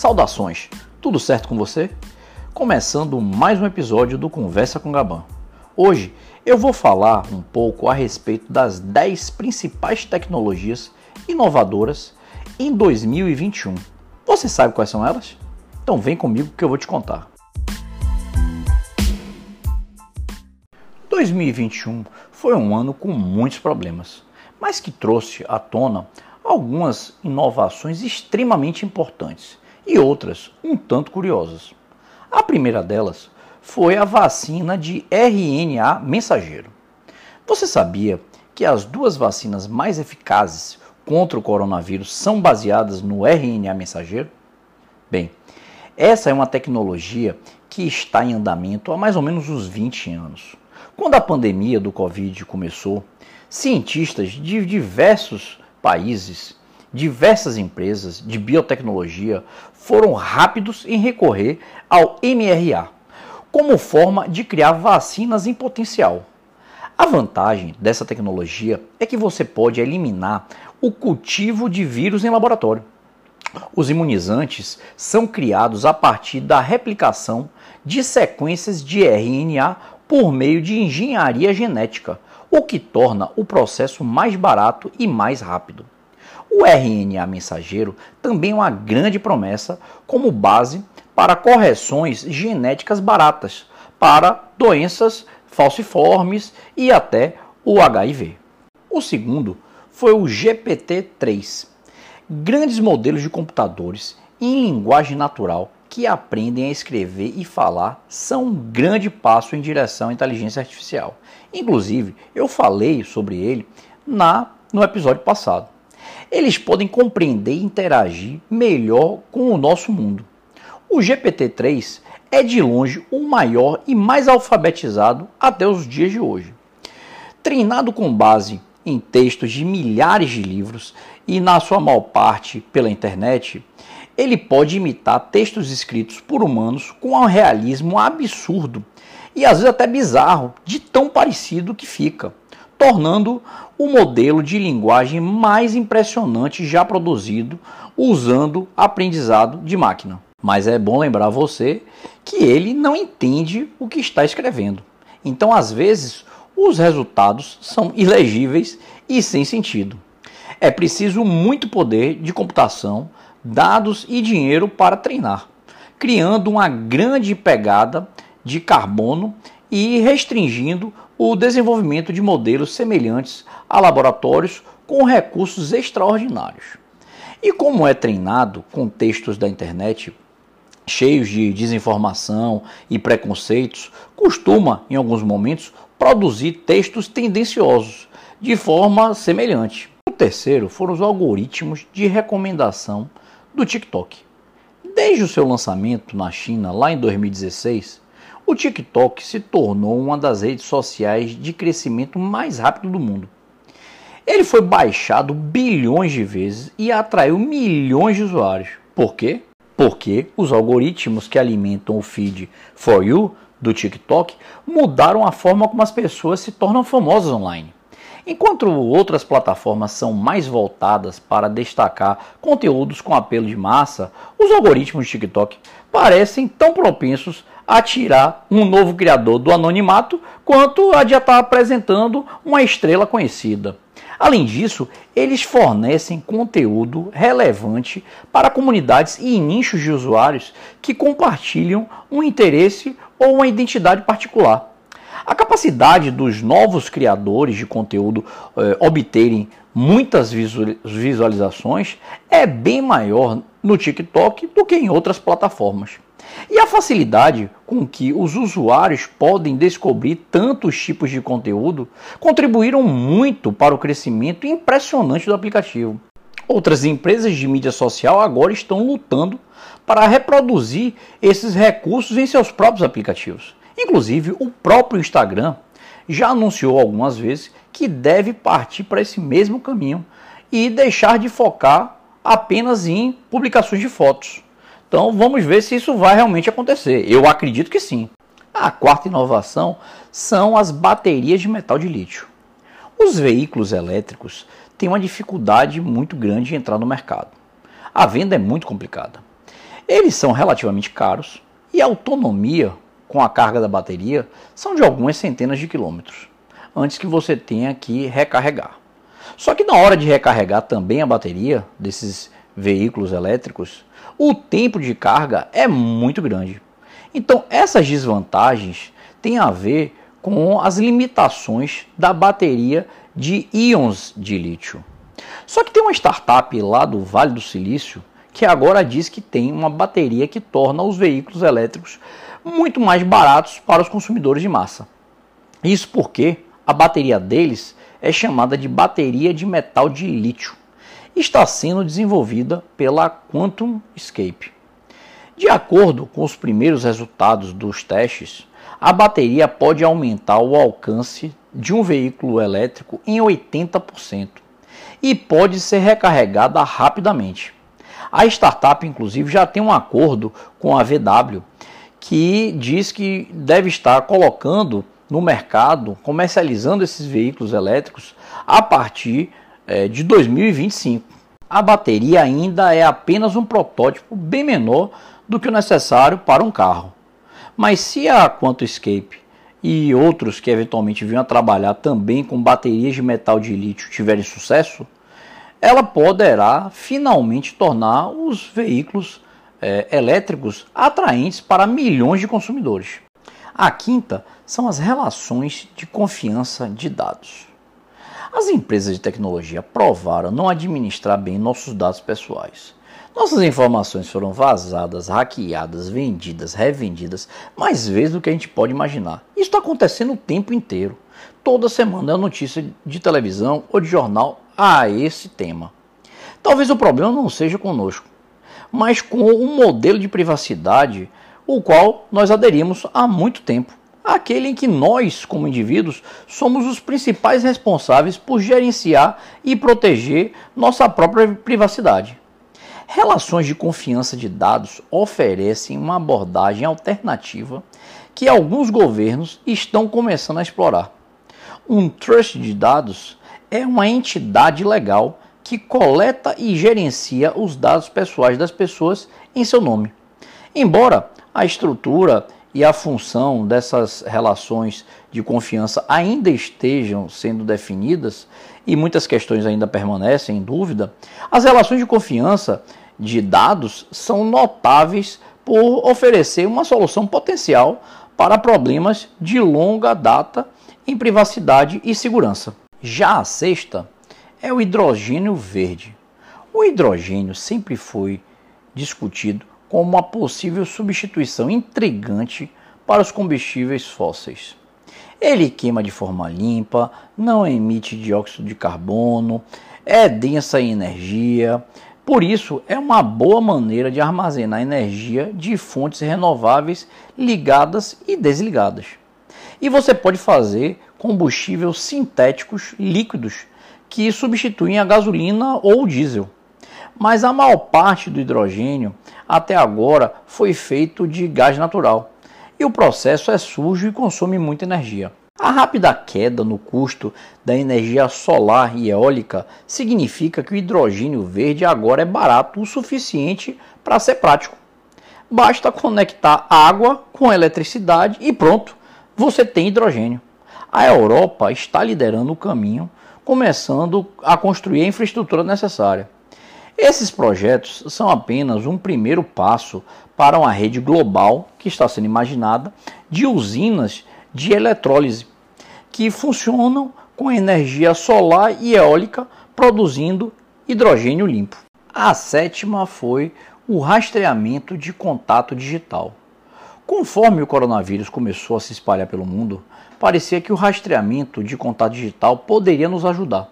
Saudações, tudo certo com você? Começando mais um episódio do Conversa com Gaban. Hoje eu vou falar um pouco a respeito das 10 principais tecnologias inovadoras em 2021. Você sabe quais são elas? Então vem comigo que eu vou te contar. 2021 foi um ano com muitos problemas, mas que trouxe à tona algumas inovações extremamente importantes e outras um tanto curiosas. A primeira delas foi a vacina de RNA mensageiro. Você sabia que as duas vacinas mais eficazes contra o coronavírus são baseadas no RNA mensageiro? Bem, essa é uma tecnologia que está em andamento há mais ou menos uns 20 anos. Quando a pandemia do Covid começou, cientistas de diversos países, diversas empresas de biotecnologia foram rápidos em recorrer ao MRA como forma de criar vacinas em potencial. A vantagem dessa tecnologia é que você pode eliminar o cultivo de vírus em laboratório. Os imunizantes são criados a partir da replicação de sequências de RNA por meio de engenharia genética, o que torna o processo mais barato e mais rápido. O RNA mensageiro também é uma grande promessa como base para correções genéticas baratas para doenças falciformes e até o HIV. O segundo foi o GPT-3, grandes modelos de computadores em linguagem natural que aprendem a escrever e falar são um grande passo em direção à inteligência artificial. Inclusive, eu falei sobre ele na no episódio passado. Eles podem compreender e interagir melhor com o nosso mundo. O GPT-3 é de longe o maior e mais alfabetizado até os dias de hoje. Treinado com base em textos de milhares de livros e, na sua maior parte, pela internet, ele pode imitar textos escritos por humanos com um realismo absurdo e às vezes até bizarro, de tão parecido que fica, tornando o modelo de linguagem mais impressionante já produzido usando aprendizado de máquina. Mas é bom lembrar você que ele não entende o que está escrevendo. Então, às vezes, os resultados são ilegíveis e sem sentido. É preciso muito poder de computação dados e dinheiro para treinar, criando uma grande pegada de carbono e restringindo o desenvolvimento de modelos semelhantes a laboratórios com recursos extraordinários. E como é treinado com textos da internet cheios de desinformação e preconceitos, costuma, em alguns momentos, produzir textos tendenciosos de forma semelhante. O terceiro foram os algoritmos de recomendação do TikTok. Desde o seu lançamento na China lá em 2016, o TikTok se tornou uma das redes sociais de crescimento mais rápido do mundo. Ele foi baixado bilhões de vezes e atraiu milhões de usuários. Por quê? Porque os algoritmos que alimentam o feed For You do TikTok mudaram a forma como as pessoas se tornam famosas online. Enquanto outras plataformas são mais voltadas para destacar conteúdos com apelo de massa, os algoritmos de TikTok parecem tão propensos a tirar um novo criador do anonimato quanto a de estar apresentando uma estrela conhecida. Além disso, eles fornecem conteúdo relevante para comunidades e nichos de usuários que compartilham um interesse ou uma identidade particular. A capacidade dos novos criadores de conteúdo eh, obterem muitas visualizações é bem maior no TikTok do que em outras plataformas. E a facilidade com que os usuários podem descobrir tantos tipos de conteúdo contribuíram muito para o crescimento impressionante do aplicativo. Outras empresas de mídia social agora estão lutando para reproduzir esses recursos em seus próprios aplicativos. Inclusive, o próprio Instagram já anunciou algumas vezes que deve partir para esse mesmo caminho e deixar de focar apenas em publicações de fotos. Então vamos ver se isso vai realmente acontecer. Eu acredito que sim. A quarta inovação são as baterias de metal de lítio. Os veículos elétricos têm uma dificuldade muito grande de entrar no mercado. A venda é muito complicada. Eles são relativamente caros e a autonomia com a carga da bateria são de algumas centenas de quilômetros, antes que você tenha que recarregar. Só que na hora de recarregar também a bateria desses veículos elétricos, o tempo de carga é muito grande. Então, essas desvantagens têm a ver com as limitações da bateria de íons de lítio. Só que tem uma startup lá do Vale do Silício que agora diz que tem uma bateria que torna os veículos elétricos muito mais baratos para os consumidores de massa. Isso porque a bateria deles é chamada de bateria de metal de lítio. Está sendo desenvolvida pela Quantum Escape. De acordo com os primeiros resultados dos testes, a bateria pode aumentar o alcance de um veículo elétrico em 80% e pode ser recarregada rapidamente. A startup, inclusive, já tem um acordo com a VW que diz que deve estar colocando no mercado, comercializando esses veículos elétricos a partir é, de 2025. A bateria ainda é apenas um protótipo bem menor do que o necessário para um carro. Mas se a QuantoEscape e outros que eventualmente venham a trabalhar também com baterias de metal de lítio tiverem sucesso, ela poderá finalmente tornar os veículos é, elétricos atraentes para milhões de consumidores. A quinta são as relações de confiança de dados. As empresas de tecnologia provaram não administrar bem nossos dados pessoais. Nossas informações foram vazadas, hackeadas, vendidas, revendidas mais vezes do que a gente pode imaginar. Isso está acontecendo o tempo inteiro. Toda semana é notícia de televisão ou de jornal a esse tema. Talvez o problema não seja conosco, mas com um modelo de privacidade o qual nós aderimos há muito tempo. Aquele em que nós, como indivíduos, somos os principais responsáveis por gerenciar e proteger nossa própria privacidade. Relações de confiança de dados oferecem uma abordagem alternativa que alguns governos estão começando a explorar. Um trust de dados é uma entidade legal que coleta e gerencia os dados pessoais das pessoas em seu nome. Embora a estrutura e a função dessas relações de confiança ainda estejam sendo definidas e muitas questões ainda permanecem em dúvida, as relações de confiança de dados são notáveis por oferecer uma solução potencial para problemas de longa data em privacidade e segurança. Já a sexta é o hidrogênio verde. O hidrogênio sempre foi discutido como uma possível substituição intrigante para os combustíveis fósseis. Ele queima de forma limpa, não emite dióxido de carbono, é densa em energia, por isso é uma boa maneira de armazenar energia de fontes renováveis ligadas e desligadas. E você pode fazer combustíveis sintéticos líquidos que substituem a gasolina ou o diesel mas a maior parte do hidrogênio até agora foi feito de gás natural e o processo é sujo e consome muita energia. A rápida queda no custo da energia solar e eólica significa que o hidrogênio verde agora é barato o suficiente para ser prático. Basta conectar água com eletricidade e pronto, você tem hidrogênio. A Europa está liderando o caminho, começando a construir a infraestrutura necessária. Esses projetos são apenas um primeiro passo para uma rede global que está sendo imaginada de usinas de eletrólise que funcionam com energia solar e eólica produzindo hidrogênio limpo. A sétima foi o rastreamento de contato digital. Conforme o coronavírus começou a se espalhar pelo mundo, parecia que o rastreamento de contato digital poderia nos ajudar.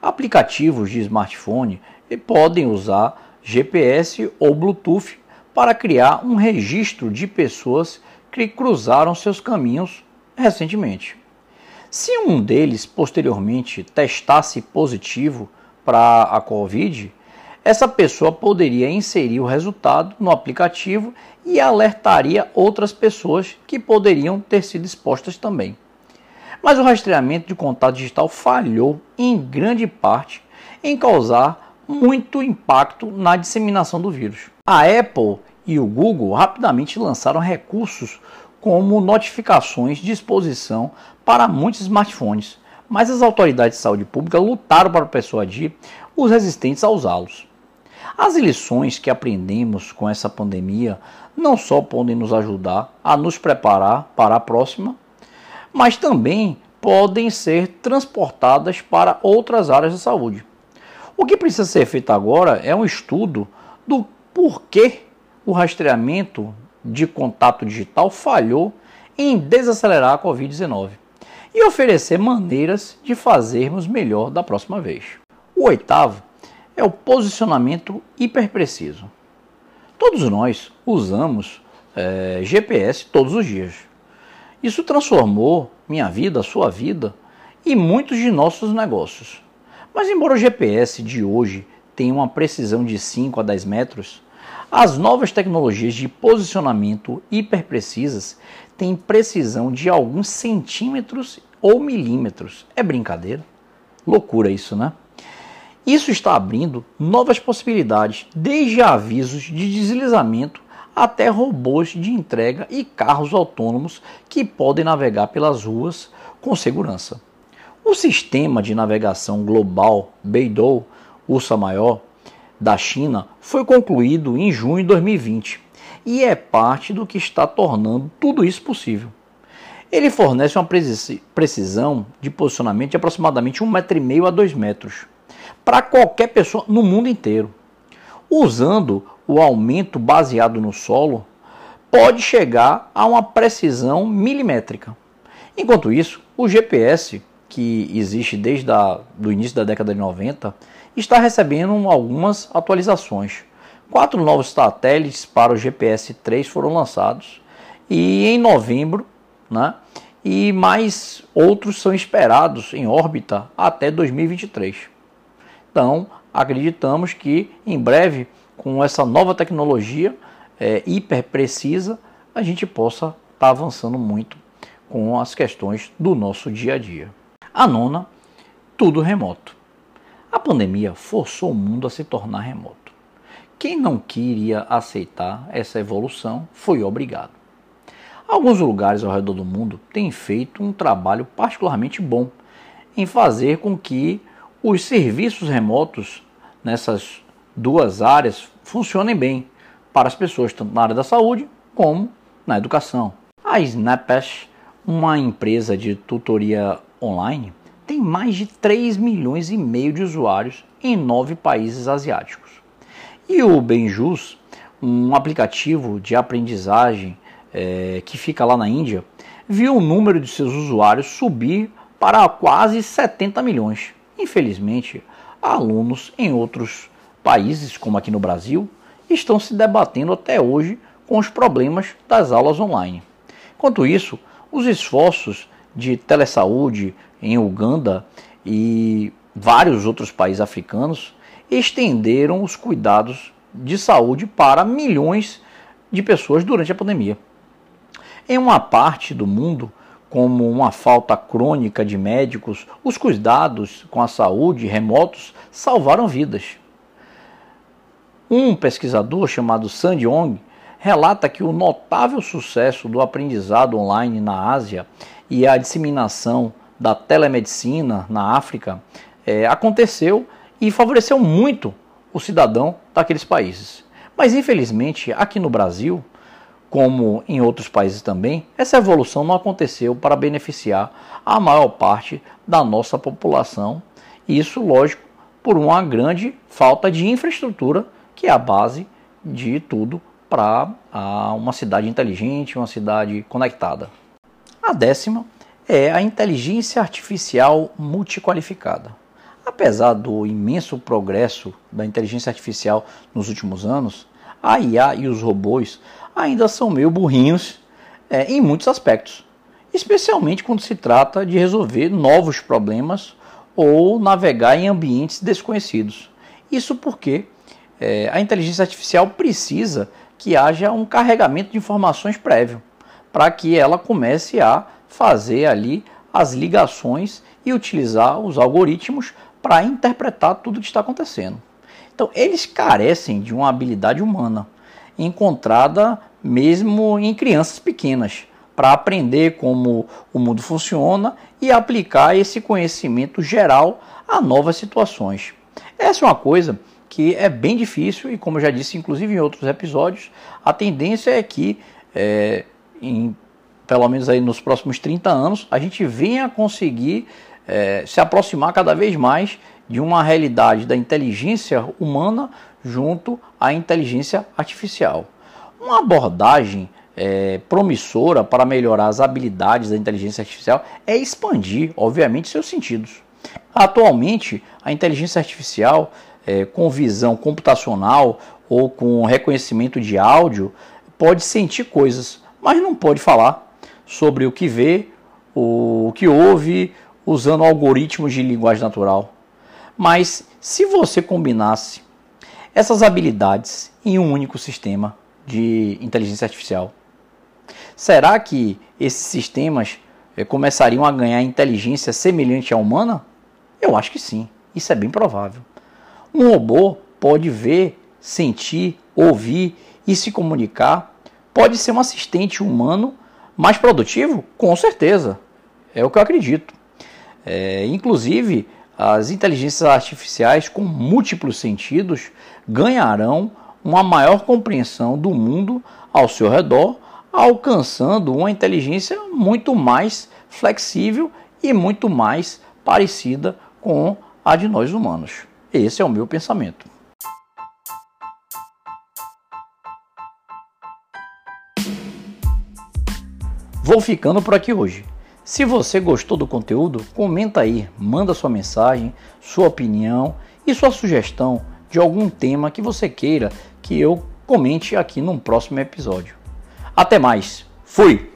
Aplicativos de smartphone podem usar GPS ou Bluetooth para criar um registro de pessoas que cruzaram seus caminhos recentemente. Se um deles posteriormente testasse positivo para a Covid, essa pessoa poderia inserir o resultado no aplicativo e alertaria outras pessoas que poderiam ter sido expostas também. Mas o rastreamento de contato digital falhou em grande parte em causar muito impacto na disseminação do vírus. A Apple e o Google rapidamente lançaram recursos como notificações de exposição para muitos smartphones, mas as autoridades de saúde pública lutaram para persuadir os resistentes a usá-los. As lições que aprendemos com essa pandemia não só podem nos ajudar a nos preparar para a próxima, mas também podem ser transportadas para outras áreas da saúde. O que precisa ser feito agora é um estudo do porquê o rastreamento de contato digital falhou em desacelerar a Covid-19 e oferecer maneiras de fazermos melhor da próxima vez. O oitavo é o posicionamento hiperpreciso. Todos nós usamos é, eh, GPS todos os dias. Isso transformou minha vida, sua vida e muitos de nossos negócios. Mas, embora o GPS de hoje tenha uma precisão de 5 a 10 metros, as novas tecnologias de posicionamento hiperprecisas têm precisão de alguns centímetros ou milímetros. É brincadeira? Loucura isso, né? Isso está abrindo novas possibilidades, desde avisos de deslizamento até robôs de entrega e carros autônomos que podem navegar pelas ruas com segurança. O sistema de navegação global Beidou, Ursa Maior, da China, foi concluído em junho de 2020 e é parte do que está tornando tudo isso possível. Ele fornece uma precisão de posicionamento de aproximadamente 1,5 metro a 2 metros para qualquer pessoa no mundo inteiro. Usando o aumento baseado no solo, pode chegar a uma precisão milimétrica. Enquanto isso, o GPS, que existe desde o início da década de 90, está recebendo algumas atualizações. Quatro novos satélites para o GPS 3 foram lançados e em novembro, né, e mais outros são esperados em órbita até 2023. Então, acreditamos que em breve, com essa nova tecnologia é, hiper precisa, a gente possa estar tá avançando muito com as questões do nosso dia a dia. A nona, tudo remoto. A pandemia forçou o mundo a se tornar remoto. Quem não queria aceitar essa evolução foi obrigado. Alguns lugares ao redor do mundo têm feito um trabalho particularmente bom em fazer com que os serviços remotos nessas duas áreas funcionem bem para as pessoas, tanto na área da saúde como na educação. A Snapash, uma empresa de tutoria online, tem mais de 3 milhões e meio de usuários em nove países asiáticos. E o Benjus, um aplicativo de aprendizagem é, que fica lá na Índia, viu o número de seus usuários subir para quase 70 milhões. Infelizmente, alunos em outros países, como aqui no Brasil, estão se debatendo até hoje com os problemas das aulas online. Enquanto isso, os esforços de telesaúde em Uganda e vários outros países africanos estenderam os cuidados de saúde para milhões de pessoas durante a pandemia. Em uma parte do mundo, como uma falta crônica de médicos, os cuidados com a saúde remotos salvaram vidas. Um pesquisador chamado Sandy Ong relata que o notável sucesso do aprendizado online na Ásia e a disseminação da telemedicina na África é, aconteceu e favoreceu muito o cidadão daqueles países. Mas infelizmente aqui no Brasil como em outros países também, essa evolução não aconteceu para beneficiar a maior parte da nossa população. Isso, lógico, por uma grande falta de infraestrutura, que é a base de tudo para uma cidade inteligente, uma cidade conectada. A décima é a inteligência artificial multiqualificada. Apesar do imenso progresso da inteligência artificial nos últimos anos, a IA e os robôs ainda são meio burrinhos é, em muitos aspectos, especialmente quando se trata de resolver novos problemas ou navegar em ambientes desconhecidos. Isso porque é, a inteligência artificial precisa que haja um carregamento de informações prévio para que ela comece a fazer ali as ligações e utilizar os algoritmos para interpretar tudo o que está acontecendo. Então, eles carecem de uma habilidade humana encontrada mesmo em crianças pequenas, para aprender como o mundo funciona e aplicar esse conhecimento geral a novas situações. Essa é uma coisa que é bem difícil e, como eu já disse, inclusive em outros episódios, a tendência é que, é, em, pelo menos aí nos próximos 30 anos, a gente venha conseguir é, se aproximar cada vez mais de uma realidade da inteligência humana junto à inteligência artificial. Uma abordagem é, promissora para melhorar as habilidades da inteligência artificial é expandir, obviamente, seus sentidos. Atualmente, a inteligência artificial é, com visão computacional ou com reconhecimento de áudio pode sentir coisas, mas não pode falar sobre o que vê, o que ouve, usando algoritmos de linguagem natural. Mas se você combinasse essas habilidades em um único sistema de inteligência artificial, será que esses sistemas eh, começariam a ganhar inteligência semelhante à humana? Eu acho que sim, isso é bem provável. Um robô pode ver, sentir, ouvir e se comunicar. Pode ser um assistente humano mais produtivo? Com certeza. É o que eu acredito. É, inclusive, as inteligências artificiais com múltiplos sentidos ganharão uma maior compreensão do mundo ao seu redor, alcançando uma inteligência muito mais flexível e muito mais parecida com a de nós humanos. Esse é o meu pensamento. Vou ficando por aqui hoje. Se você gostou do conteúdo, comenta aí, manda sua mensagem, sua opinião e sua sugestão de algum tema que você queira que eu comente aqui num próximo episódio. Até mais. Fui.